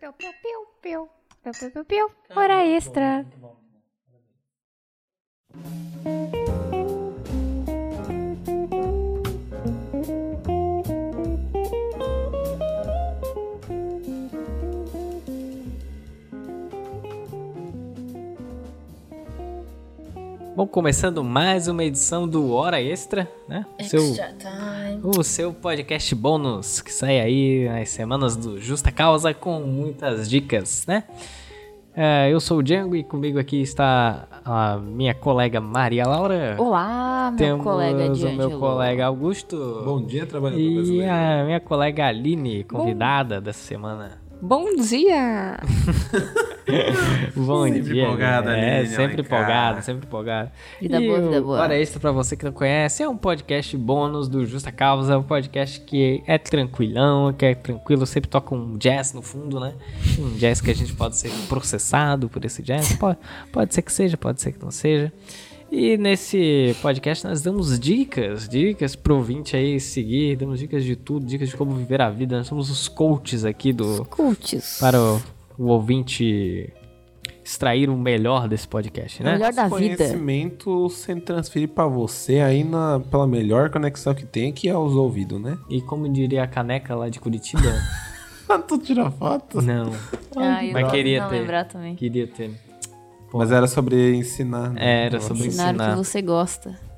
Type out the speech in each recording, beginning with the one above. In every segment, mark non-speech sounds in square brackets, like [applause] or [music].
piu, piu, piu, piu. Piu, piu, piu, piu. Hora extra. Bom, começando mais uma edição do Hora Extra, né? Seu, Extra time. O seu podcast bônus que sai aí nas semanas do Justa Causa com muitas dicas, né? É, eu sou o Django e comigo aqui está a minha colega Maria Laura. Olá, meu Temos colega o D'Angelo. meu colega Augusto. Bom dia, trabalhador E brasileiro. a minha colega Aline, convidada dessa semana. Bom dia! [laughs] [laughs] Bom Sempre dia. empolgada, É, Aline, sempre empolgada, sempre empolgada. Vida e boa, vida boa. Hora Extra pra você que não conhece, é um podcast bônus do Justa Causa, um podcast que é tranquilão, que é tranquilo, sempre toca um jazz no fundo, né? Um jazz que a gente pode ser processado por esse jazz, [laughs] pode, pode ser que seja, pode ser que não seja. E nesse podcast nós damos dicas, dicas pro ouvinte aí seguir, damos dicas de tudo, dicas de como viver a vida. Nós somos os coaches aqui do, Cultes. para o, o ouvinte extrair o melhor desse podcast, né? Melhor da vida. Conhecimento sendo transferido pra você aí na, pela melhor conexão que tem, que é os ouvidos, né? E como diria a caneca lá de Curitiba, [laughs] tu tira foto? não, Ah, eu mas não- queria não ter. lembrar também. queria ter. Mas era sobre ensinar. né? É, era sobre Ensinar o ensinar. que você gosta.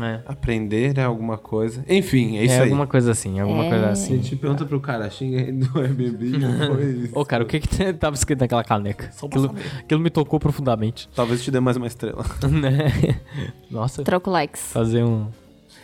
É, Aprender é alguma coisa. Enfim, é isso é aí. alguma coisa assim, alguma É. coisa A assim. gente pergunta pro cara, xinga aí do Airbnb, foi isso. [laughs] Ô, cara, o que que tava escrito naquela caneca? Só Aquilo, aquilo me tocou profundamente. Talvez te dê mais uma estrela. [laughs] né? Nossa, Troco likes. fazer um...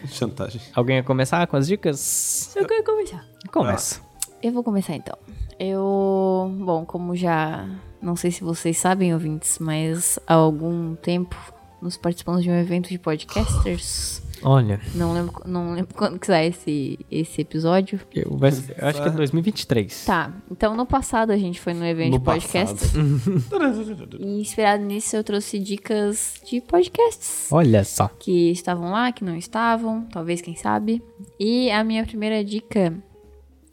Chantagem. Alguém ia começar com as dicas? Eu quero começar. Começa. Eu vou começar então. Eu, bom, como já não sei se vocês sabem, ouvintes, mas há algum tempo nos participamos de um evento de podcasters. Olha, Não lembro, não lembro quando que sai esse, esse episódio. eu, eu acho que é 2023. Tá, então no passado a gente foi no evento No de podcast. [laughs] E inspirado nisso eu trouxe dicas de podcasts Olha só. que estavam lá, que não estavam, talvez quem sabe. E a minha primeira dica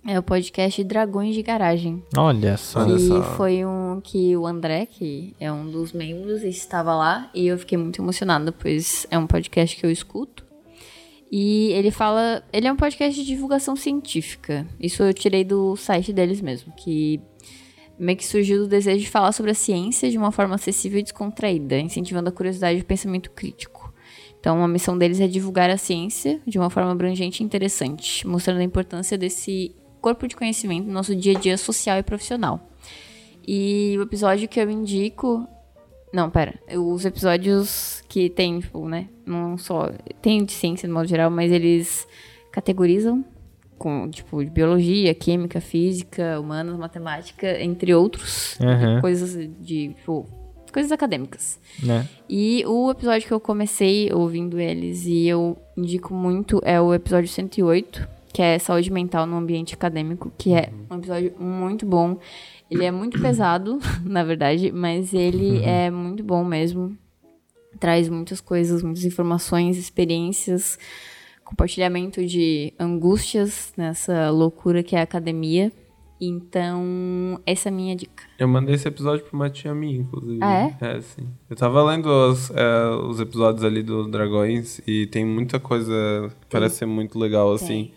é o podcast Dragões de Garagem. Olha só. Olha só. foi um que o André, que é um dos membros, estava lá e eu fiquei muito emocionada, pois é um podcast que eu escuto. E ele fala. Ele é um podcast de divulgação científica. Isso eu tirei do site deles mesmo, que meio que surgiu do desejo de falar sobre a ciência de uma forma acessível e descontraída, incentivando a curiosidade e o pensamento crítico. Então, a missão deles é divulgar a ciência de uma forma abrangente e interessante, mostrando a importância desse corpo de conhecimento no nosso dia a dia social e profissional. E o episódio que eu indico. Não, pera. Os episódios que tem, tipo, né? Não só. Tem de ciência no modo geral, mas eles categorizam com, tipo, de biologia, química, física, humanas, matemática, entre outros. Aham. Coisas de, tipo, coisas acadêmicas. Né? E o episódio que eu comecei ouvindo eles e eu indico muito é o episódio 108, que é saúde mental no ambiente acadêmico, que é um episódio muito bom. Ele é muito pesado, [laughs] na verdade, mas ele é muito bom mesmo. Traz muitas coisas, muitas informações, experiências, compartilhamento de angústias nessa loucura que é a academia. Então, essa é a minha dica. Eu mandei esse episódio pra uma tia minha, inclusive. Ah, é? É, sim. Eu tava lendo os, é, os episódios ali do Dragões e tem muita coisa que parece ser muito legal, assim.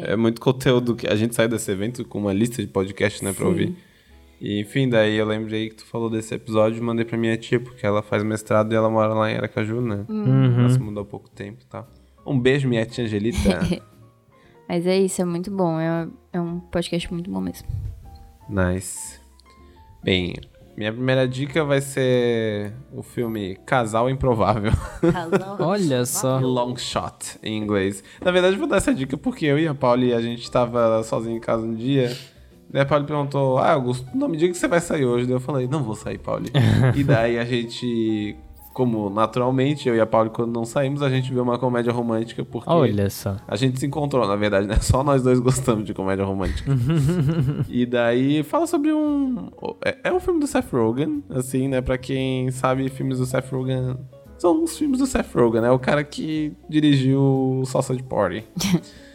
Tem. É muito conteúdo que a gente sai desse evento com uma lista de podcast, né, pra Sim. ouvir. E, enfim, daí eu lembrei que tu falou desse episódio e mandei pra minha tia, porque ela faz mestrado e ela mora lá em Aracaju, né? Uhum. Ela se mudou há pouco tempo e tal. Um beijo, minha tia Angelita. [laughs] Mas é isso, é muito bom. É, é um podcast muito bom mesmo. Nice. Bem, minha primeira dica vai ser o filme Casal [laughs] Improvável. Olha só. Long Shot, em inglês. Na verdade, eu vou dar essa dica porque eu e a Pauli, a gente tava sozinho em casa um dia. Daí a Pauli perguntou, ah, Augusto, não me diga que você vai sair hoje. Daí eu falei, não vou sair, Pauli. [laughs] e daí a gente, como naturalmente, eu e a Pauli, quando não saímos, a gente viu uma comédia romântica porque... Olha só. A gente se encontrou, na verdade, né? [laughs] Só nós dois gostamos de comédia romântica. [laughs] e daí fala sobre um. É, é um filme do Seth Rogen, assim, né? Pra quem sabe, filmes do Seth Rogen. São os filmes do Seth Rogen, né? O cara que dirigiu Sausage Party. [laughs]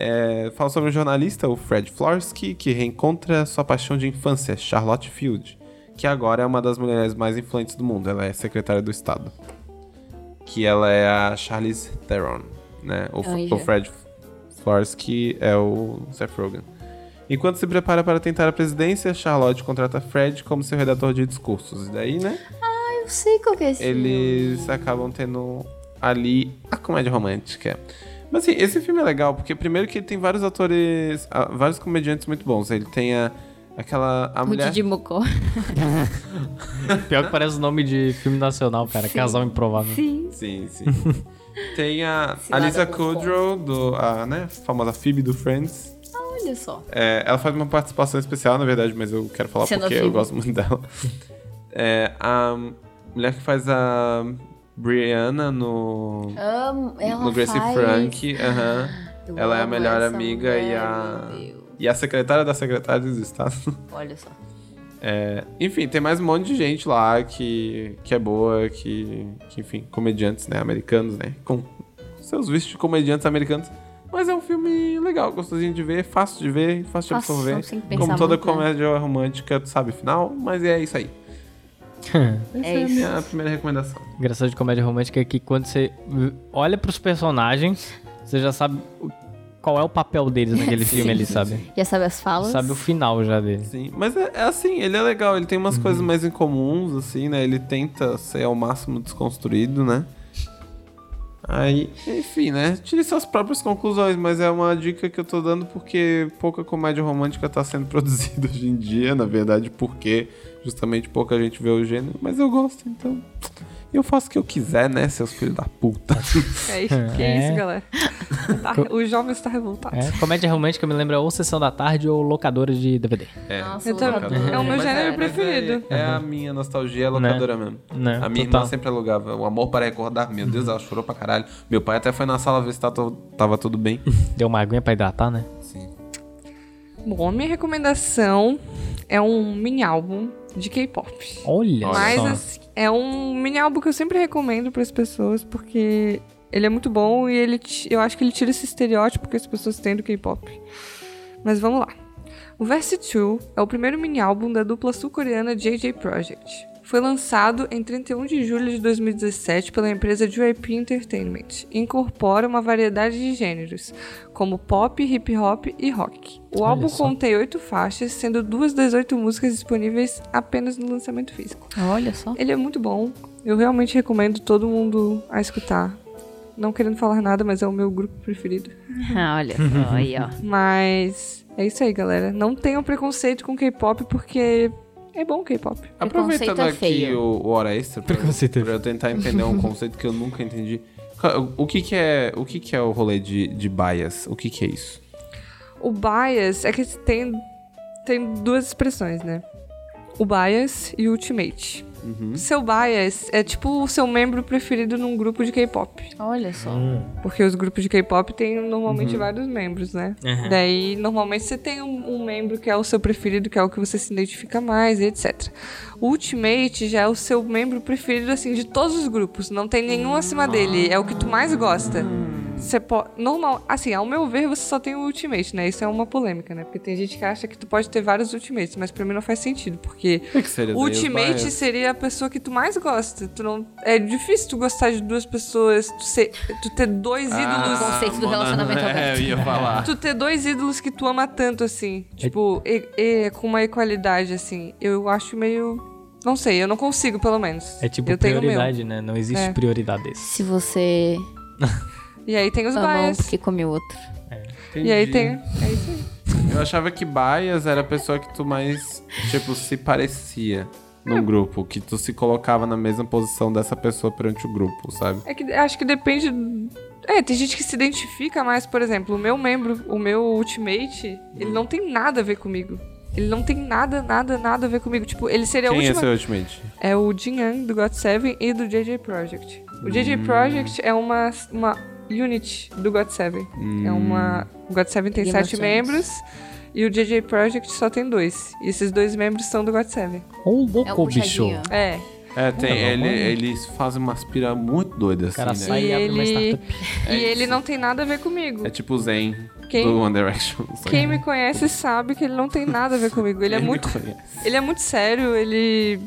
É, fala sobre um jornalista, o Fred Florsky, que reencontra sua paixão de infância, Charlotte Field, que agora é uma das mulheres mais influentes do mundo. Ela é secretária do Estado. Que ela é a Charlize Theron, né? O, Anja. o Fred Florsky é o Seth Rogen. Enquanto se prepara para tentar a presidência, Charlotte contrata Fred como seu redator de discursos. E daí, né? Eu sei qual que é esse eles acabam tendo ali a comédia romântica. Mas assim, esse filme é legal, porque primeiro que ele tem vários atores, ah, vários comediantes muito bons. Ele tem a, aquela. A O mulher. Didi Mocó. [laughs] Pior que parece o nome de filme nacional, cara. Casal Improvável. Sim. Sim, sim. [laughs] tem a Cilada Alisa com Kudrow, do, a né, famosa Phoebe do Friends. Olha só. É, ela faz uma participação especial, na verdade, mas eu quero falar Sendo porque a eu gosto muito dela. [laughs] É, a mulher que faz a Brianna no. Amo. Ela no Gracie faz... Frank, aham. Eu Ela é a melhor amiga e mulher, a. E a secretária da secretária do Estado. [laughs] Olha só. É, enfim, tem mais um monte de gente lá que, que é boa, que, que, enfim, comediantes, né, americanos, né, com seus vistos de comediantes americanos. Mas é um filme legal, gostosinho de ver, fácil de ver, fácil de absorver. sem pensar Como toda muito, né? comédia romântica, tu sabe o final, mas é isso aí. [laughs] Essa é, a isso. minha primeira recomendação. Engraçado de comédia romântica é que quando você olha pros personagens, você já sabe o- qual é o papel deles naquele [laughs] filme ali, sabe? Já sabe as falas? Sabe o final já deles. Sim, mas é, é assim, ele é legal, ele tem umas coisas mais incomuns, assim, né? Ele tenta ser ao máximo desconstruído, né? Aí, enfim, né? Tire suas próprias conclusões, mas é uma dica que eu tô dando porque pouca comédia romântica tá sendo [laughs] produzida hoje em dia, na verdade, porque justamente pouca gente vê o gênero, mas eu gosto, então. Eu faço o que eu quiser, né, seus filhos da puta. [laughs] É isso, que é isso, galera. Tá- o jovem está revoltado. É, comédia romântica me lembra ou Sessão da Tarde ou Locadora de DVD. É. Nossa, locadora. É o meu gênero mas preferido. É, é a minha nostalgia, é locadora mesmo. Né, A minha total. irmã sempre alugava. O amor para recordar. Meu Deus, ela chorou pra caralho. Meu pai até foi na sala ver se tá to- tava tudo bem. [laughs] Deu uma aguinha pra hidratar, né? Sim. Bom, a minha recomendação é um mini álbum de K-pop. Olha, Mas só. assim, é um mini álbum que eu sempre recomendo para as pessoas porque ele é muito bom e ele eu acho que ele tira esse estereótipo que as pessoas têm do K-pop. Mas vamos lá. O Verse 2 é o primeiro mini álbum da dupla sul-coreana JJ Project. Foi lançado em 31 de julho de 2017 pela empresa JYP Entertainment e incorpora uma variedade de gêneros, como pop, hip hop e rock. O Olha álbum só. contém oito faixas, sendo duas das oito músicas disponíveis apenas no lançamento físico. Olha só. Ele é muito bom. Eu realmente recomendo todo mundo a escutar. Não querendo falar nada, mas é o meu grupo preferido. [laughs] Ah, Olha só, aí, ó. Mas é isso aí, galera. Não tenham preconceito com K-pop, porque é bom K-pop. Aproveitando Preconceito é aqui o, o hora extra pra, Preconceito é pra eu tentar entender um [laughs] conceito que eu nunca entendi. Ca- O que que é o, que que é o rolê de, de bias? O que que é isso? O bias é que tem, tem duas expressões, né? O bias e o ultimate. Seu bias é tipo o seu membro preferido num grupo de K-pop. Olha só. Porque os grupos de K-pop têm normalmente vários membros, né? Uhum. Daí, normalmente você tem um, um membro que é o seu preferido, que é o que você se identifica mais, e etc. O Ultimate já é o seu membro preferido, assim, de todos os grupos. Não tem nenhum acima dele. É o que tu mais gosta. Você pode. Normal. Assim, ao meu ver, você só tem o Ultimate, né? Isso é uma polêmica, né? Porque tem gente que acha que tu pode ter vários Ultimates, mas pra mim não faz sentido. Porque O que seria Ultimate seria a pessoa que tu mais gosta. Tu não, é difícil tu gostar de duas pessoas, tu, ser, tu ter dois Ah, ídolos. conceito do Mona, relacionamento [laughs] É, aberto. eu ia falar. Tu ter dois ídolos que tu ama tanto, assim. Tipo, e- e- com uma equalidade, assim. Eu acho meio. Não sei, eu não consigo, pelo menos. É tipo eu o prioridade, né? Não existe É. prioridades. Se você [laughs] E aí tem os um bias. porque come o outro. E aí tem. É isso aí. Eu achava que bias era a pessoa que tu mais, tipo, se parecia É. num grupo. Que tu se colocava na mesma posição dessa pessoa perante o grupo, sabe? É que acho que depende. É, tem gente que se identifica mais, por exemplo, o meu membro, o meu ultimate, ele não tem nada a ver comigo. Ele não tem nada, nada, nada a ver comigo. Tipo, ele seria a Quem é seu ultimate? É o Jin Young do GOT7 e do JJ Project. O JJ Hum. Project é uma, uma unit do GOT7. É uma. O GOT7 tem sete membros e o JJ Project só tem dois. E esses dois membros são do GOT7. Ô, É louco, o bicho. É. É, tem, Não, ele- eles fazem umas pira muito doidas assim, né? sai e E ele- e ele não tem nada a ver comigo. É tipo o Zen Quem- do One Direction. [laughs] Quem que me conhece sabe que ele não tem nada a ver comigo. Ele é muito, ele é muito sério, ele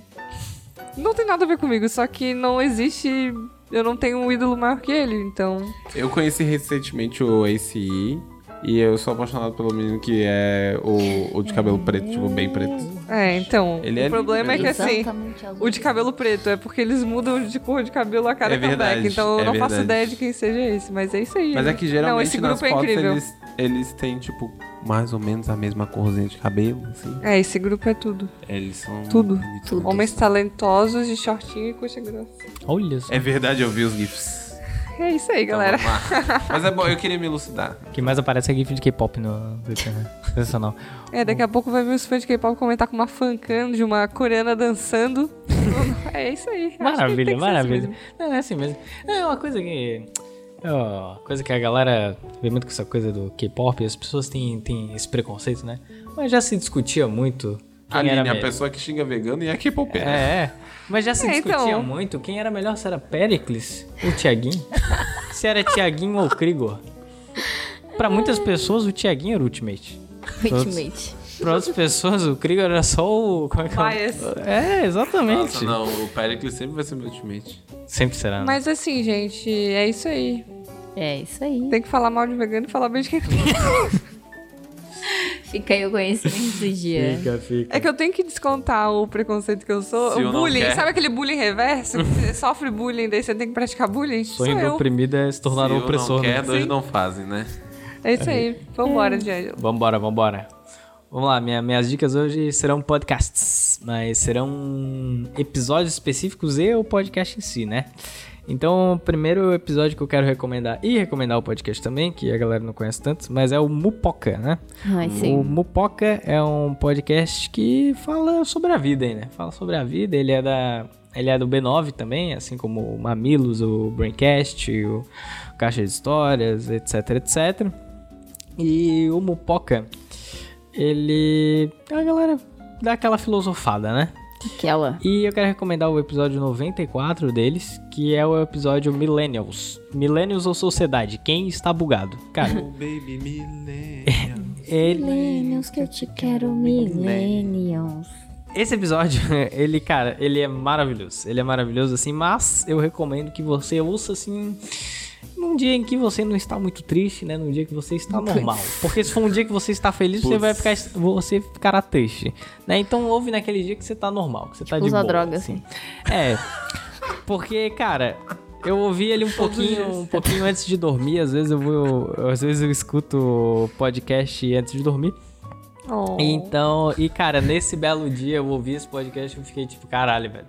não tem nada a ver comigo, só que não existe, eu não tenho um ídolo maior que ele, então Eu conheci recentemente o ACE e eu sou apaixonado pelo menino que é o, o de cabelo preto, tipo, bem preto. é, então, Ele o é problema é lindo, que assim, Exatamente azul. o de cabelo preto é porque eles mudam de cor de cabelo a cada É verdade, comeback, então eu é não faço verdade. ideia de quem seja esse, mas é isso aí. Mas é que geralmente não, esse nas grupo é fotos incrível. eles, eles têm, tipo, mais ou menos a mesma corzinha de cabelo, assim. É, esse grupo é tudo. Eles são Tudo. Tudo. Homens talentosos de shortinho e coxa grossa. Olha só. É verdade, eu vi os GIFs. É isso aí, Então, galera. Mas é bom, eu queria me elucidar. O que mais aparece é GIF de K-pop no Twitter? [laughs] Sensacional. É, daqui a pouco vai vir os fãs de K-pop comentar com uma fancam de uma coreana dançando. [laughs] é isso aí. Maravilha, assim maravilha. mesmo. Não, é assim mesmo. É uma coisa que. É uma coisa que a galera vê muito com essa coisa do K-pop, as pessoas têm, têm esse preconceito, né? Mas já se discutia muito. Quem Aline, era a pessoa que xinga vegano e é K-pop. É, é. Mas já se É, discutia então. muito quem era melhor, se era Pericles ou Tiaguinho. [laughs] se era Tiaguinho ou Krigor. Pra muitas pessoas, o Tiaguinho era o Ultimate. Ultimate. Pra outras pessoas, o Krigor era só o. Como é que é? Bias. É, exatamente. Nossa, não, o Pericles sempre vai ser meu ultimate. Sempre será. né? Mas assim, gente, é isso aí. É isso aí. Tem que falar mal de vegano e falar bem de quem [laughs] Fica aí o conhecimento do dia. Fica, fica. É que eu tenho que descontar o preconceito que eu sou. Se o bullying. Sabe aquele bullying reverso? Que [laughs] você sofre bullying, daí você tem que praticar bullying? Sonho Sou do oprimido é se tornar Se um opressor. não quer, né? dois Sim. não fazem, né? É isso aí. Vambora, Diângelo. Vambora, vambora. Vamos lá, minha- minhas dicas hoje serão podcasts, mas serão episódios específicos e o podcast em si, né? Então, o primeiro episódio que eu quero recomendar, e recomendar o podcast também, que a galera não conhece tanto, mas é o Mupoca, né? Ai, O sim. Mupoca é um podcast que fala sobre a vida né? Fala sobre a vida, ele é da. Ele é do B9 também, assim como o Mamilos, o Braincast, o Caixa de Histórias, etc, etc. E o Mupoca, ele. A galera dá aquela filosofada, né? Aquela. E eu quero recomendar o episódio 94 deles, que é o episódio Millennials. Millennials ou Sociedade? Quem está bugado? Cara, Oh, baby millennial. [laughs] ele. Millennials que eu te quero, millennials. Esse episódio, [laughs] ele, cara, ele é maravilhoso. Ele é maravilhoso, assim, mas eu recomendo que você ouça, assim, num dia em que você não está muito triste, né? Num dia que você está normal. Porque se for um dia que você está feliz, você Putz. vai ficar, você ficará triste, né? Então ouve naquele dia que você tá normal, que você tá de Usa boa. droga, assim. É, porque, cara... Eu ouvi ele um pouquinho, um pouquinho antes de dormir. Às vezes eu vou, às vezes eu escuto podcast antes de dormir. Oh. Então, e cara, nesse belo dia eu ouvi esse podcast e eu fiquei tipo, caralho, velho.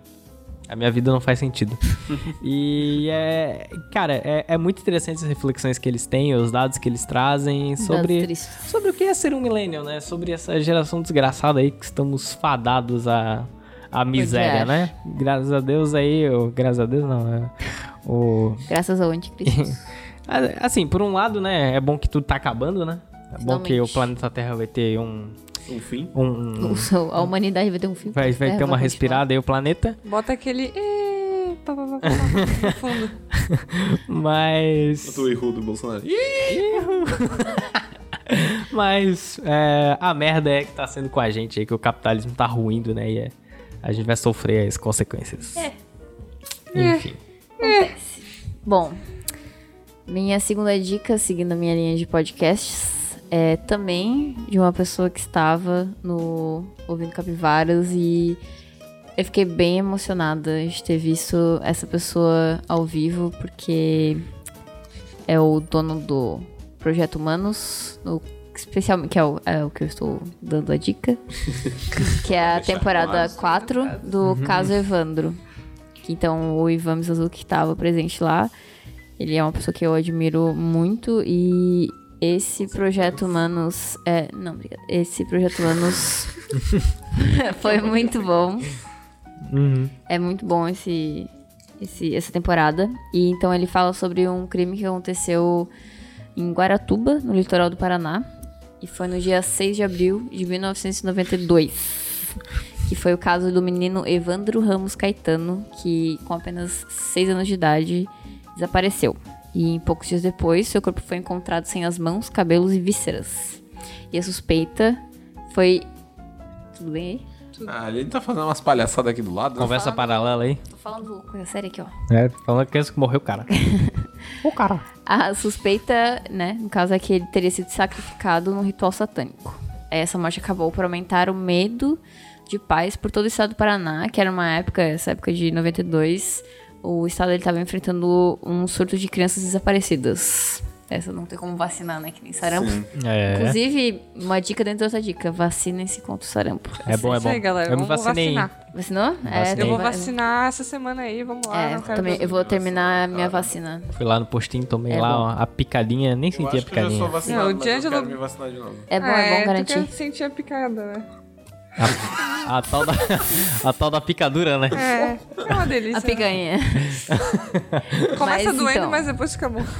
A minha vida não faz sentido. [laughs] e é. Cara, é, é muito interessante as reflexões que eles têm, os dados que eles trazem sobre. Sobre o que é ser um millennial, né? Sobre essa geração desgraçada aí que estamos fadados à, à miséria, né? Graças a Deus aí, ou, graças a Deus não, é, o, Graças ao anticristo. [laughs] assim, por um lado, né, é bom que tudo tá acabando, né? É bom que o planeta Terra vai ter um, Um fim? um, [laughs] um- a humanidade vai ter um filme. vai, vai ter uma respirada aí o planeta, Bota aquele. Pá, pá, pá, pá, pá, no fundo. [laughs] mas O erro do Bolsonaro. [laughs] mas é, a merda é que tá sendo com a gente aí que o capitalismo tá ruindo, né? E é- a gente vai sofrer as consequências. É. Enfim. Acontece. Bom, minha segunda dica, seguindo a minha linha de podcasts, é também de uma pessoa que estava no Ouvindo Capivaras e eu fiquei bem emocionada de ter visto essa pessoa ao vivo, porque é o dono do Projeto Humanos, no, especialmente, que é o, é o que eu estou dando a dica, [laughs] que é a temporada 4 do Caso Evandro. Que então o Ivan que estava presente lá. Ele é uma pessoa que eu admiro muito e esse projeto Humanos é, não, obrigada. Esse projeto Humanos [laughs] foi muito bom. Uhum. É muito bom esse, esse essa temporada. E então ele fala sobre um crime que aconteceu em Guaratuba, no litoral do Paraná, e foi no dia 6 de abril de 1992. que foi o caso do menino Evandro Ramos Caetano, que com apenas 6 anos de idade desapareceu. E poucos dias depois, seu corpo foi encontrado sem as mãos, cabelos e vísceras. E a suspeita foi. Tudo bem aí? Ah, ele tá fazendo umas palhaçadas aqui do lado. né? Conversa paralela aí. Tô falando coisa séria aqui, ó. É, falando que esse que morreu o cara. [laughs] o cara. A suspeita, né, no caso é que ele teria sido sacrificado num ritual satânico. Essa morte acabou por aumentar o medo de pais por todo o estado do Paraná, que era uma época, essa época de 92, o estado ele estava enfrentando um surto de crianças desaparecidas. Essa não tem como vacinar, né, que nem sarampo. É. Inclusive, uma dica dentro outra dica, vacinem-se contra o sarampo. É bom, é bom. aí, galera. eu me vamos vacinei. vacinar. Vacinou? Vacinei. Eu vou vacinar essa semana aí, vamos lá. É, também, eu vou terminar a minha vacina. Fui lá no postinho, tomei É lá ó, a picadinha, nem Eu senti a que eu já sou picadinha. vacinado, Não, o mas eu quero me vacinar de novo. É bom, é, bom tu garantir. quer sentir a picada, né? A, a tal da, [laughs] a tal da picadura, né? É, é uma delícia. A picanha. [laughs] Começa Mas, doendo, então. mas depois fica bom. [laughs]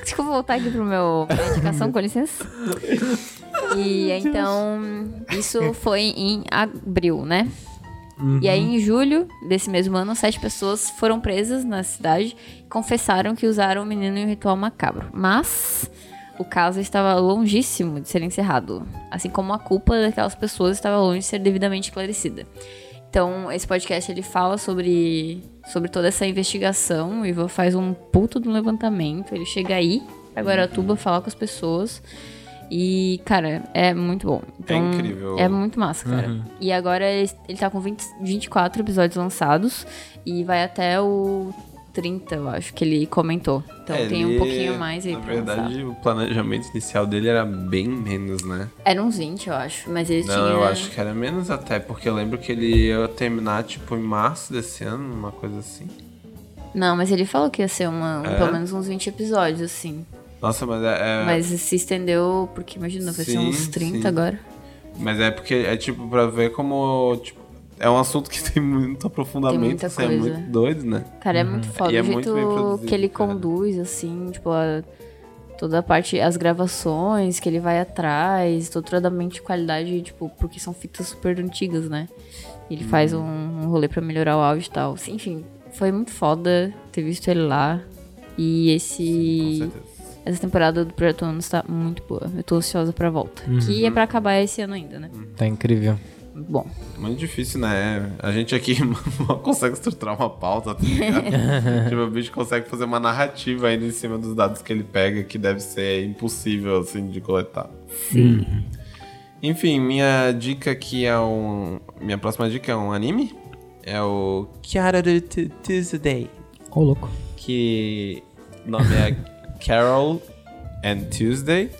Deixa eu voltar aqui pro meu pra indicação, com licença. E então, isso foi em abril, né? E aí, em julho desse mesmo ano, sete pessoas foram presas na cidade e confessaram que usaram o menino em um ritual macabro. Mas o caso estava longíssimo de ser encerrado. Assim como a culpa daquelas pessoas estava longe de ser devidamente esclarecida. Então, esse podcast ele fala sobre, sobre toda essa investigação. O Ivan faz um puto do levantamento. Ele chega aí pra Guaratuba falar com as pessoas. E, cara, é muito bom. Então, incrível. É muito massa, cara. E agora ele, ele tá com 20, 24 episódios lançados. E vai até o 30, eu acho, que ele comentou. Então É, tem um pouquinho mais aí Na pra lançar. verdade, o planejamento inicial dele era bem menos, né? Era uns 20, eu acho. Mas ele Não, tinha. eu acho que era menos até, porque eu lembro que ele ia terminar, tipo, em março desse ano, uma coisa assim. Não, mas ele falou que ia ser uma, É? pelo menos uns 20 episódios, assim. Nossa, mas é... é- Mas se estendeu, porque imagina, vai ser Sim, uns 30 sim. agora. Mas é porque é, tipo, pra ver como, tipo... É um assunto que [laughs] tem muito aprofundamento, Tem muita assim, é muito doido, né? Cara, é muito foda. E é o bem jeito produzido, que ele cara. conduz, assim, tipo, a- toda a parte, as gravações que ele vai atrás, totalmente de qualidade, tipo, porque são fitas super antigas, né? Ele faz um, um rolê pra melhorar o áudio e tal. Enfim, foi muito foda ter visto ele lá. E Com esse. certeza. Essa temporada do Projeto Humanos tá muito boa. Eu tô ansiosa pra volta. Que é pra acabar esse ano ainda, né? Tá incrível. Muito bom. Muito difícil, né? A gente aqui [laughs] mal consegue estruturar uma pauta, tá [laughs] tipo, o bicho consegue fazer uma narrativa ainda em cima dos dados que ele pega, que deve ser impossível, assim, de coletar. Sim. Enfim, minha dica aqui é um... Minha próxima dica é um anime. É o Kyara Tuesday. Ô, louco. Que o nome é [laughs] Carol and Tuesday.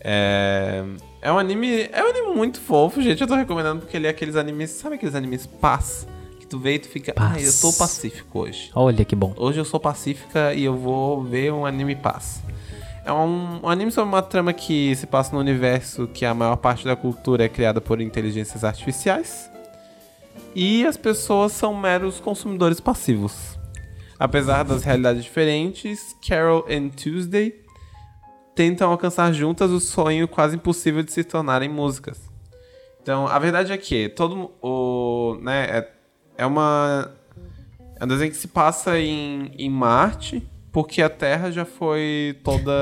É... É um anime. É um anime muito fofo, gente. Eu tô recomendando porque ele é aqueles animes. Sabe aqueles animes paz? Que tu vê e tu fica. Ai, eu tô pacífico hoje. Olha que bom. Hoje eu sou pacífica e eu vou ver um anime paz. É um, um anime sobre uma trama que se passa no universo que a maior parte da cultura é criada por inteligências artificiais. E as pessoas são meros consumidores passivos. Apesar das realidades diferentes, Carol e Tuesday tentam alcançar juntas o sonho quase impossível de se tornarem músicas. Então, a verdade é que todo o, né, é, é uma é um desenho que se passa em, em Marte, porque a Terra já foi toda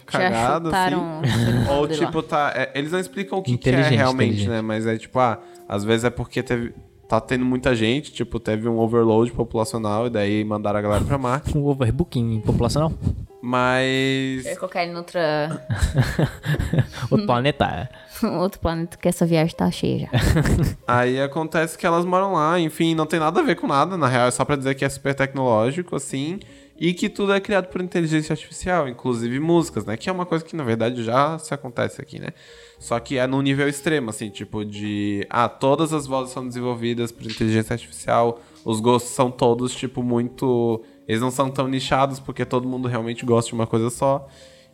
[laughs] cagada, Já assim. [laughs] Ou tipo, tá. é, eles não explicam o que, que é realmente, né? Mas é tipo, ah, às vezes é porque teve. Tá tendo muita gente, tipo, teve um overload populacional e daí mandaram a galera pra [laughs] Marte. Um overbooking populacional. Mas. Eu ia colocar ele em outra, [laughs] Outro planeta. [laughs] outro planeta que essa viagem tá cheia já. Aí acontece que elas moram lá, enfim, não tem nada a ver com nada, na real, é só pra dizer que é super tecnológico, assim, e que tudo é criado por inteligência artificial, inclusive músicas, né? Que é uma coisa que, na verdade, já se acontece aqui, né? Só que é num nível extremo, assim, tipo de... Ah, todas as vozes são desenvolvidas por inteligência artificial, os gostos são todos, tipo, muito... Eles não são tão nichados, porque todo mundo realmente gosta de uma coisa só.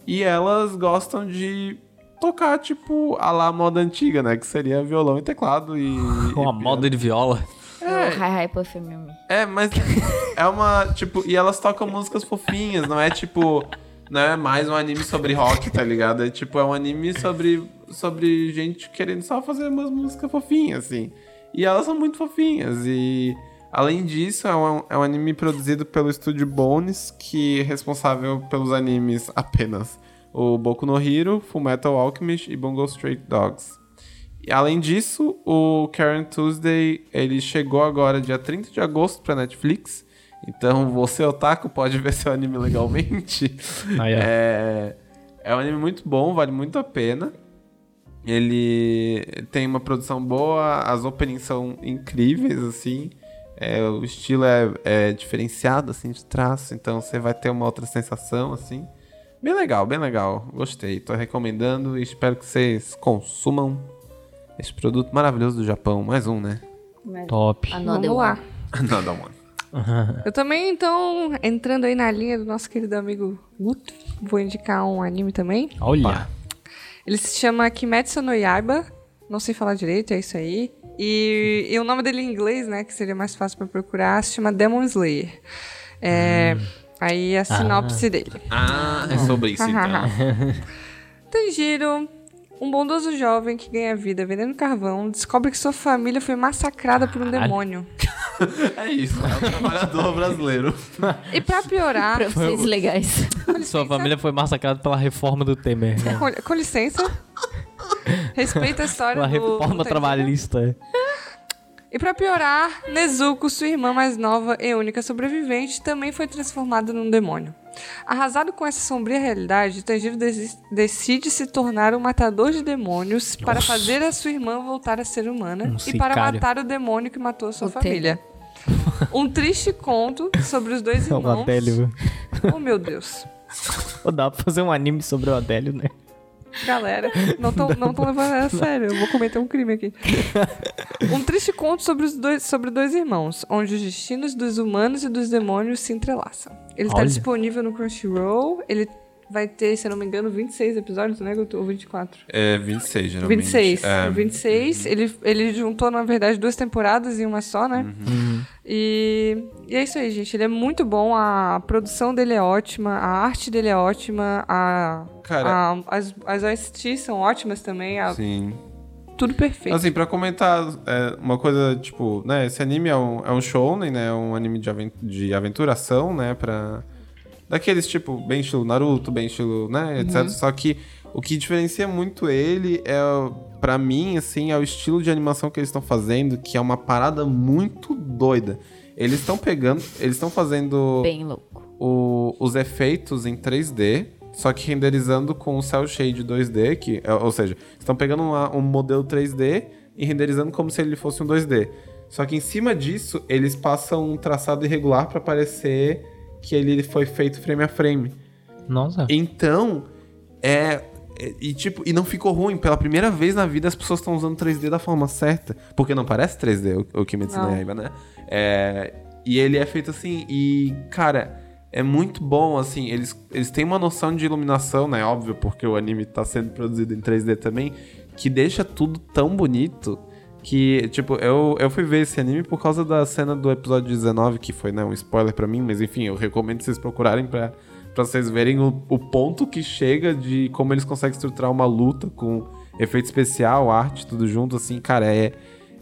E elas gostam de tocar, tipo, a lá moda antiga, né? Que seria violão e teclado e... [laughs] Uma e moda de viola. É. Hi Hi Puff Mimi. é, mas é uma, tipo, e elas tocam músicas fofinhas, não é tipo, não é mais um anime sobre rock, tá ligado? É tipo, é um anime sobre sobre gente querendo só fazer umas músicas fofinhas, assim. E elas são muito fofinhas. E além disso, é um, é um anime produzido pelo estúdio Bones, que é responsável pelos animes apenas o Boku no Hero, Fullmetal Alchemist e Bungo Stray Dogs. E além disso, o Karen Tuesday, ele chegou agora dia 30 de agosto pra Netflix. Então você, otaku, pode ver seu anime legalmente. [laughs] Aí, ó. é, é um anime muito bom, vale muito a pena. Ele tem uma produção boa, as openings são incríveis, assim. É, o estilo é, é diferenciado, assim, de traço. Então você vai ter uma outra sensação, assim. Bem legal, bem legal. Gostei. Tô recomendando e espero que vocês consumam esse produto maravilhoso do Japão. Mais um, né? Top. Another Vamos lá. Nada one. [laughs] Eu também, então, entrando aí na linha do nosso querido amigo Guto, vou indicar um anime também. Olha. Ele se chama Kimetsu no Yaiba. Não sei falar direito, é isso aí. E, e o nome dele em inglês, né, que seria mais fácil pra procurar, se chama Demon Slayer. É, Aí a sinopse dele. Ah, é sobre isso então. [laughs] Tanjiro, um bondoso jovem que ganha vida vendendo carvão, descobre que sua família foi massacrada por um demônio. [laughs] é isso, é o trabalhador [laughs] brasileiro. E pra piorar, Profissões legais. [laughs] Sua família foi massacrada pela reforma do Temer. Né? com, com licença, respeita a história Pela do, reforma do Tanjiro. trabalhista. E pra piorar, Nezuko, sua irmã mais nova e única sobrevivente, também foi transformada num demônio. Arrasado com essa sombria realidade, Tanjiro decide se tornar um matador de demônios para fazer a sua irmã voltar a ser humana Um e para sicário. matar o demônio que matou a sua O família. Um triste conto sobre os dois É [laughs] o irmãos. Adélio. Oh meu Deus. Dá pra fazer um anime sobre o Adélio, né? Galera, não estão não tão levando a sério. Eu vou cometer um crime aqui. Um triste conto sobre, os dois, sobre dois irmãos, onde os destinos dos humanos e dos demônios se entrelaçam. Ele está disponível no Crunchyroll. Ele vai ter, se eu não me engano, 26 episódios, né, Guto? Ou 24? É 26, geralmente. 26. É, 26. Ele, ele juntou, na verdade, duas temporadas em uma só, né? E, e é isso aí, gente. Ele é muito bom. A produção dele é ótima. A arte dele é ótima. A, Cara, a- as, as OSTs são ótimas também. a- sim. tudo perfeito. Assim, pra comentar é, uma coisa, tipo, né, esse anime é um, é um shounen, né, um anime de, aven de aventuração, né, pra... Daqueles, tipo, bem estilo Naruto, bem estilo, né, etc. Só que o que diferencia muito ele é, pra mim, assim, é o estilo de animação que eles estão fazendo, que é uma parada muito doida. Eles estão pegando, eles estão fazendo Bem louco. o- os efeitos em 3D, só que renderizando com o Cell Shade 2D, que, é- ou seja, estão pegando uma- um modelo 3D e renderizando como se ele fosse um 2D. Só que em cima disso, eles passam um traçado irregular para parecer que ele foi feito frame a frame. Nossa. Então, é. é- E, tipo, e não ficou ruim. Pela primeira vez na vida as pessoas estão usando 3D da forma certa. Porque não parece 3D o, o Kimetsu no. Yaiba, né? É, e ele é feito assim. E, cara, é muito bom, assim. Eles, eles têm uma noção de iluminação, né? Óbvio, porque o anime tá sendo produzido em 3D também. Que deixa tudo tão bonito. Que, tipo, eu, eu fui ver esse anime por causa da cena do episódio 19, que foi, né, um spoiler pra mim, mas enfim, eu recomendo vocês procurarem pra, vocês verem o, o ponto que chega de como eles conseguem estruturar uma luta com efeito especial, arte, tudo junto, assim, cara, é,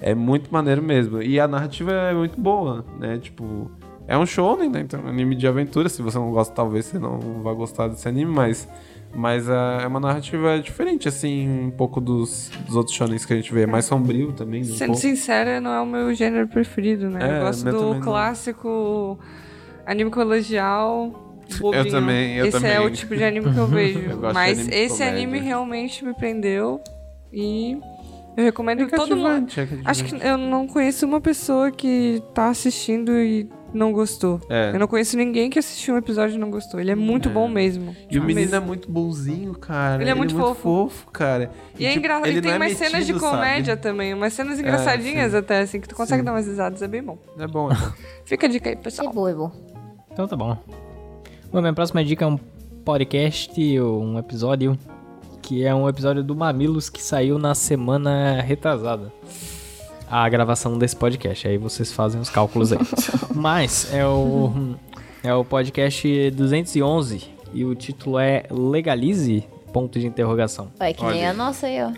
é muito maneiro mesmo. E a narrativa é muito boa, né, tipo... É um shonen, né? Então, é anime de aventura. Se você não gosta, talvez você não vá gostar desse anime, mas... Mas é é uma narrativa diferente, assim, um pouco dos, dos outros shonens que a gente vê. É mais sombrio também, um Sendo pouco. sincera, não é o meu gênero preferido, né? É, eu gosto do não. clássico anime colegial. Bobinho. também, eu esse também. é o tipo de anime que eu [laughs] vejo. Eu Mas anime esse anime realmente me prendeu. E eu recomendo É que todo mundo. é Acho que eu não conheço uma pessoa que tá assistindo e não gostou. É. Eu não conheço ninguém que assistiu um episódio e não gostou. Ele é muito bom mesmo. E o menino Mesmo. é muito bonzinho, cara. Ele é muito fofo. cara. E, é tipo, engraçado. ele E tem é umas cenas de metido, comédia sabe? É, também. Umas cenas engraçadinhas sim. até, assim, que tu consegue Sim. dar umas risadas. É bem bom. É bom, é bom. [laughs] Fica a dica aí, É pessoal. bom, é bom. Então tá bom. Bom, minha próxima dica é um podcast, ou um episódio, que é um episódio do Mamilos que saiu na semana retrasada. A gravação desse podcast, aí vocês fazem os cálculos aí. [laughs] Mas é o é o podcast 211 e o título é Legalize ponto de interrogação. Vai, que nem Olha. a nossa aí, ó.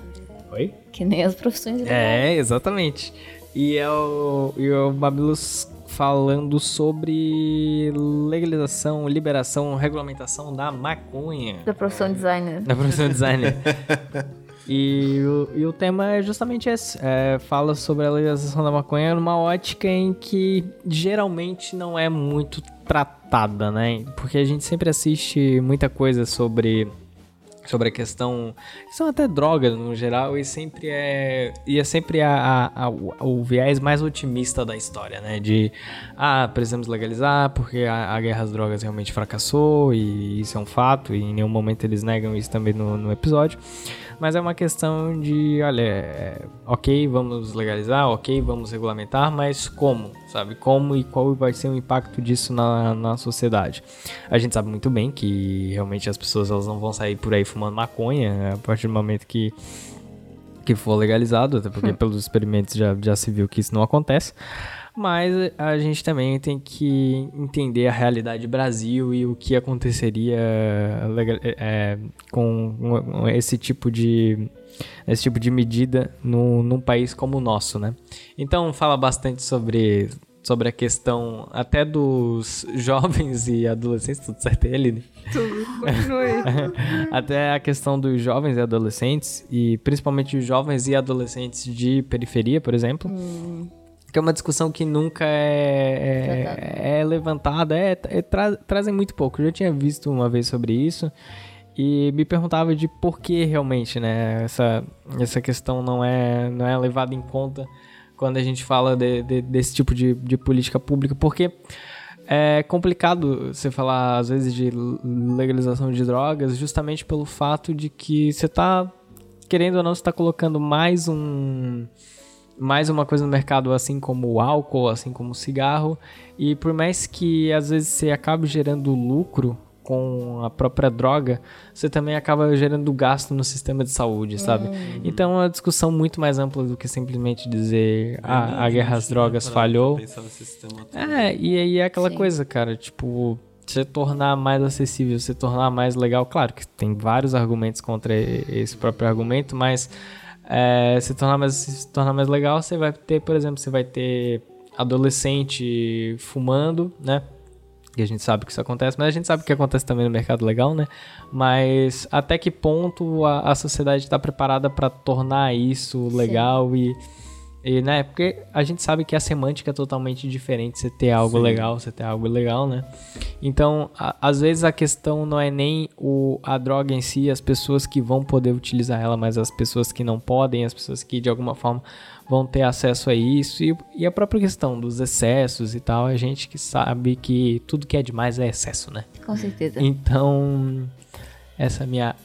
Oi? Que nem as profissões. É, exatamente. E é o, e é o Babilos falando sobre legalização, liberação, regulamentação da maconha. Da profissão designer. Da profissão designer. [laughs] E o, e o tema é justamente esse. É, fala sobre a legalização da maconha numa ótica em que geralmente não é muito tratada, né? Porque a gente sempre assiste muita coisa sobre sobre a questão são até drogas no geral e sempre é e é sempre a, a- a- o, viés mais otimista da história né de ah precisamos legalizar porque a, a guerra às drogas realmente fracassou e isso é um fato e em nenhum momento eles negam isso também no, no episódio mas é uma questão de olha é, ok vamos legalizar ok vamos regulamentar mas como sabe? Como e qual vai ser o impacto disso na, na sociedade? A gente sabe muito bem que realmente as pessoas elas não vão sair por aí fumando maconha a partir do momento que que for legalizado, até porque pelos experimentos já, já se viu que isso não acontece. Mas a gente também tem que entender a realidade do Brasil e o que aconteceria é, com esse tipo de esse tipo de medida no, num país como o nosso, né? Então fala bastante sobre sobre a questão até dos [laughs] jovens e adolescentes, tudo certo [laughs] aí, Aline? Tudo. Continue. Até a questão dos jovens e adolescentes, e principalmente os jovens e adolescentes de periferia, por exemplo. Que é uma discussão que nunca é, é, é levantada, é, é- tra- trazem muito pouco. Eu já tinha visto uma vez sobre isso e me perguntava de por que realmente, né, essa, essa questão não é, não é levada em conta quando a gente fala de- de- desse tipo de, de política pública, porque é complicado você falar, às vezes, de legalização de drogas, justamente pelo fato de que você tá, querendo ou não, você tá colocando mais um. Mais uma coisa no mercado, assim como o álcool, assim como o cigarro. E por mais que às vezes você acabe gerando lucro com a própria droga, você também acaba gerando gasto no sistema de saúde, sabe? Então é uma discussão muito mais ampla do que simplesmente dizer ah, a guerra às drogas falhou. É, e aí é aquela Sim. coisa, cara, tipo, você tornar mais acessível, você tornar mais legal, claro que tem vários argumentos contra esse próprio argumento, mas é, se tornar mais se tornar mais legal, você vai ter, por exemplo, você vai ter adolescente fumando, né? E a gente sabe que isso acontece, mas a gente sabe que acontece também no mercado legal, né? Mas até que ponto a, a sociedade está preparada para tornar isso legal e, e, né? Porque a gente sabe que a semântica é totalmente diferente. Você ter algo legal, você ter algo legal, né? Então, a- às vezes a questão não é nem o, a droga em si, as pessoas que vão poder utilizar ela, mas as pessoas que não podem, as pessoas que de alguma forma vão ter acesso a isso. E, e a própria questão dos excessos e tal, a gente que sabe que tudo que é demais é excesso, né? Com certeza. Então, essa é a minha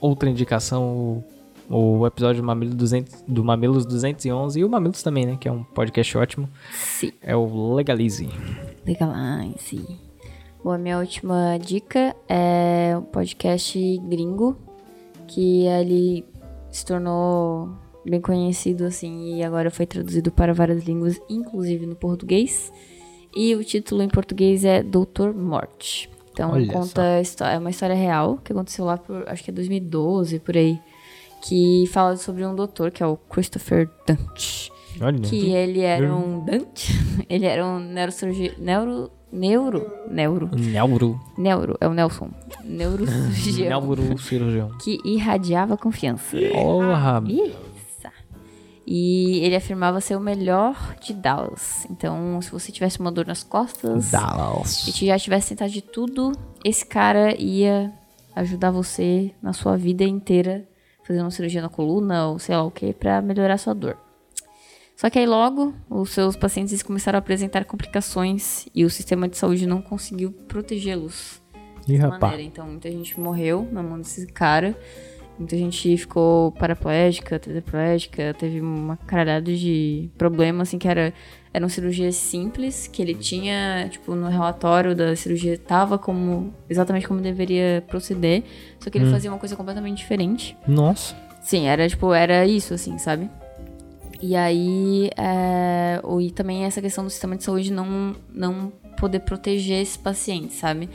outra indicação, o, episódio do, Mamilo 200, do Mamilos 211 e o Mamilos também, né? Que é um podcast ótimo. Sim. É o Legalize. Legalize. Bom, a minha última dica é um podcast gringo que ele se tornou bem conhecido assim e agora foi traduzido para várias línguas, inclusive no português. E o título em português é Doutor Morte. Então Olha conta a histó- é uma história real que aconteceu lá por acho que é 2012 por aí, que fala sobre um doutor que é o Christopher Dante Olha. que [laughs] ele era um Dante, ele era um neurocirurgião, neuro, neuro, neuro, Neuro. neuro, é o Nelson, neurocirurgião, [laughs] Neurocirurgião. que irradiava confiança. Porra. Isso. E ele afirmava ser o melhor de Dallas. Então, se você tivesse uma dor nas costas Dallas. e já tivesse tentado de tudo, esse cara ia ajudar você na sua vida inteira, fazendo uma cirurgia na coluna ou sei lá o que, pra melhorar sua dor. Só que aí logo os seus pacientes começaram a apresentar complicações e o sistema de saúde não conseguiu protegê-los rapaz. maneira. Então muita gente morreu na mão desse cara. Muita gente ficou paraplégica, tetraplégica, teve uma caralhada de problemas, assim, que era, eram cirurgias simples, que ele tinha, tipo, no relatório da cirurgia, tava como, exatamente como deveria proceder, só que ele fazia uma coisa completamente diferente. Nossa. Sim, era, tipo, era isso, assim, sabe? E aí, é, e também essa questão do sistema de saúde não, não poder proteger esses pacientes, sabe?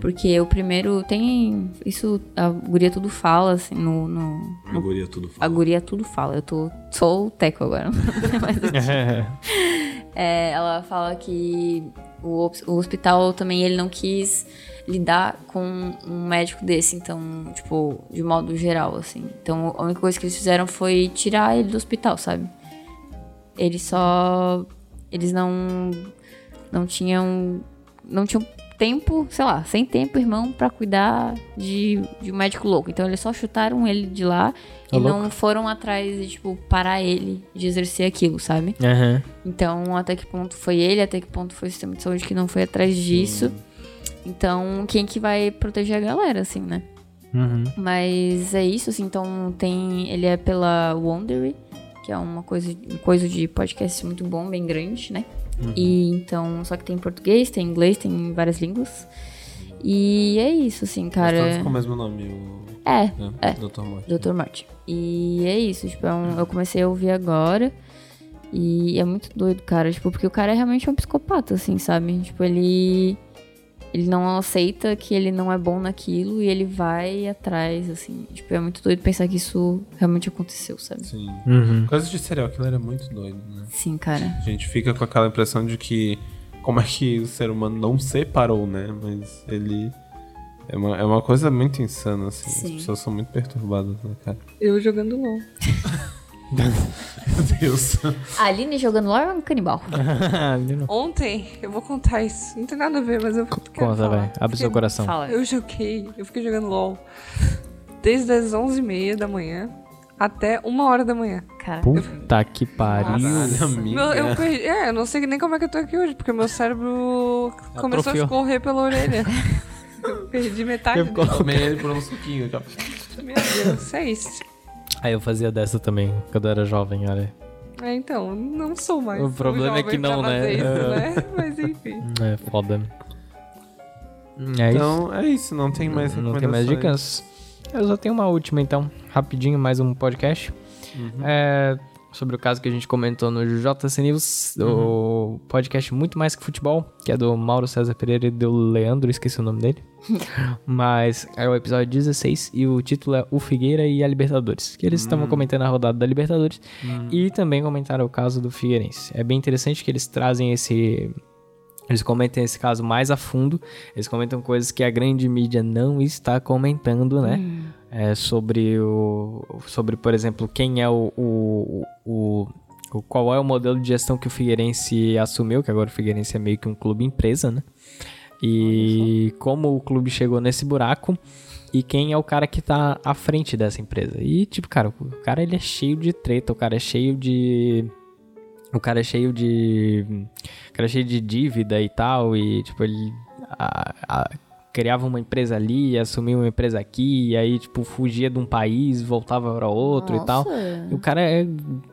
Porque o primeiro tem. Isso a guria tudo fala, assim, no. no A guria tudo a guria tudo fala. Eu tô. Sou o teco agora. [laughs] mais o [laughs] É, ela fala que o, o hospital também ele não quis lidar com um médico desse, então, tipo, de modo geral, assim. Então, a única coisa que eles fizeram foi tirar ele do hospital, sabe? Eles só. Eles não. Não tinham. Não tinham tempo, sei lá, sem tempo, irmão, pra cuidar de, de um médico louco. Então, eles só chutaram ele de lá Ô, e louco. não foram atrás de, tipo, parar ele de exercer aquilo, sabe? Aham. Então, até que ponto foi ele, até que ponto foi o sistema de saúde que não foi atrás disso. Então, quem que vai proteger a galera, assim, né? Uhum. Mas é isso, assim, então tem. Ele é pela Wondery, que é uma coisa, coisa de podcast muito bom, bem grande, né? E então, só que tem português, tem inglês, tem várias línguas. E é isso, assim, cara. Todos com o mesmo nome, o É, né? É. Dr. Morte. Dr. Martin. E é isso, tipo, é um- eu comecei a ouvir agora. E é muito doido, cara, tipo, porque o cara é realmente um psicopata, assim, sabe? Tipo, ele. Ele não aceita que ele não é bom naquilo e ele vai atrás, assim. Tipo, é muito doido pensar que isso realmente aconteceu, sabe? Sim. Uhum. Coisa de serial killer é muito doido, né? Sim, cara. A gente fica com aquela impressão de que como é que o ser humano não separou, né? Mas ele é uma, é uma coisa muito insana, assim. Sim. As pessoas são muito perturbadas, né, cara? Eu jogando LOL. [laughs] [laughs] Meu Deus. A Aline jogando LOL é um canibal. Ontem, eu vou contar isso. Não tem nada a ver, mas eu quero Conta, vai. Abre seu coração. Fala. Eu joguei, eu fiquei jogando LOL desde as 11h30 da manhã até uma hora da manhã. Cara, Puta que pariu. Caralho, amiga. Meu, eu perdi, é, eu não sei nem como é que eu tô aqui hoje, porque meu cérebro começou Atrofiou. a escorrer pela orelha. [laughs] eu perdi metade Eu. Tomei ele por um suquinho. Meu Deus, é isso. Aí eu fazia dessa também, quando eu era jovem, olha. É, então, não sou mais. O problema é que não, né? Isso, É. né? Mas enfim. É foda. É isso. Então, é isso. Não tem mais Não tem mais dicas? Eu só tenho uma última, então. Rapidinho, mais um podcast. É, sobre o caso que a gente comentou no JC News, o podcast Muito Mais Que Futebol, que é do Mauro César Pereira e do Leandro, esqueci o nome dele. [laughs] Mas é o episódio 16 e o título é O Figueira e a Libertadores. Que eles estavam comentando a rodada da Libertadores e também comentaram o caso do Figueirense. É bem interessante que eles trazem esse eles comentam esse caso mais a fundo. Eles comentam coisas que a grande mídia não está comentando, né? É, sobre o. Sobre, por exemplo, quem é o. o, o- o- qual é o modelo de gestão que o Figueirense assumiu, que agora o Figueirense é meio que um clube empresa, né? E como o clube chegou nesse buraco e quem é o cara que tá à frente dessa empresa. E, tipo, cara, o cara ele é cheio de treta, o cara é cheio de. O cara é cheio de. O cara é cheio de dívida e tal. E, tipo, ele. a- a- criava uma empresa ali, assumia uma empresa aqui, e aí, tipo, fugia de um país, voltava para outro e tal. Nossa. E o cara é.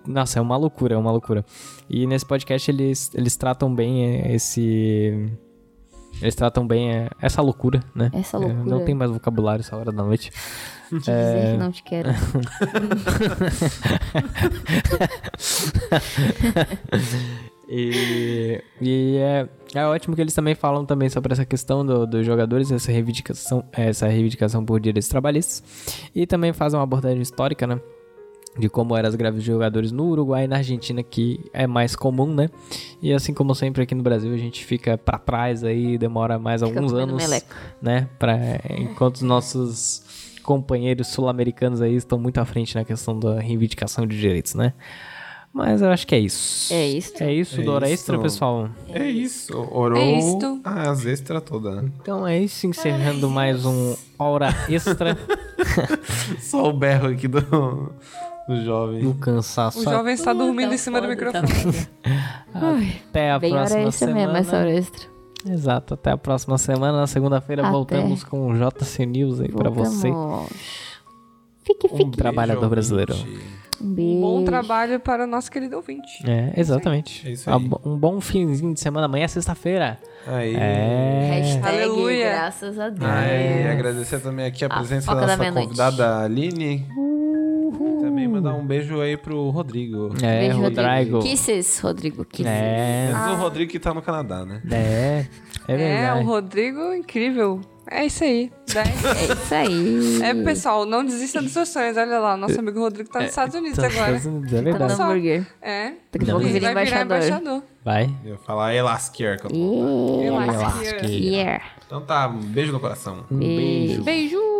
Nossa, é uma loucura, é uma loucura. E nesse podcast eles, eles tratam bem é, esse. Eles tratam bem é, essa loucura, né? Essa É, loucura. não tem mais vocabulário essa hora da noite. Te [laughs] dizer que não te quero. [laughs] [laughs] E, e é, é ótimo que eles também falam também sobre essa questão do- dos jogadores, essa reivindicação, essa reivindicação por direitos trabalhistas. E também fazem uma abordagem histórica, né? De como eram as greves de jogadores no Uruguai e na Argentina, que é mais comum, né? E assim como sempre aqui no Brasil, a gente fica pra trás aí, demora mais Fica alguns anos, meleca. né? Pra, enquanto os nossos companheiros sul-americanos aí estão muito à frente na questão da reivindicação de direitos, né? Mas eu acho que é isso. É isso. É isso É do Hora isso. Extra, pessoal. É isso. Orou É isto. as extras todas. Então é isso, encerrando mais um Hora Extra [laughs] Só o berro aqui do, do jovem. do cansaço. O jovem está dormindo em cima do microfone. Até a Bem hora próxima extra semana. mesmo, essa hora extra. Exato, até a próxima semana. Na segunda-feira voltamos com o JC News aí pra você. Voltamos. Fique, Um fique. trabalhador brasileiro. Um beijo. Bom trabalho para o nosso querido ouvinte. É, exatamente. É isso Ah, aí. Um bom finzinho de semana. Amanhã é sexta-feira. Aí. É. Hashtag Aleluia. graças a Deus. Aí, agradecer também aqui a A presença da da nossa meia-noite. convidada Aline. Também mandar um beijo aí pro Rodrigo. É, Beijo, Rodrigo. Kisses, Rodrigo. Kisses. É, É do Rodrigo que tá no Canadá, né? é. É É, verdade. o Rodrigo, incrível. É isso aí. 10. É isso aí. É, pessoal, não desista dos seus sonhos. Olha lá, o nosso amigo Rodrigo tá nos Estados Unidos Tá agora. fazendo- É Tá verdade. no hambúrguer. É. Daqui a pouco Ele vira vai virar embaixador. embaixador. Vai. Eu ia falar Elaskier. que eu tô- Eu acho Elasque. que... Yeah. Então tá, um beijo no coração. Um beijo. Beijo!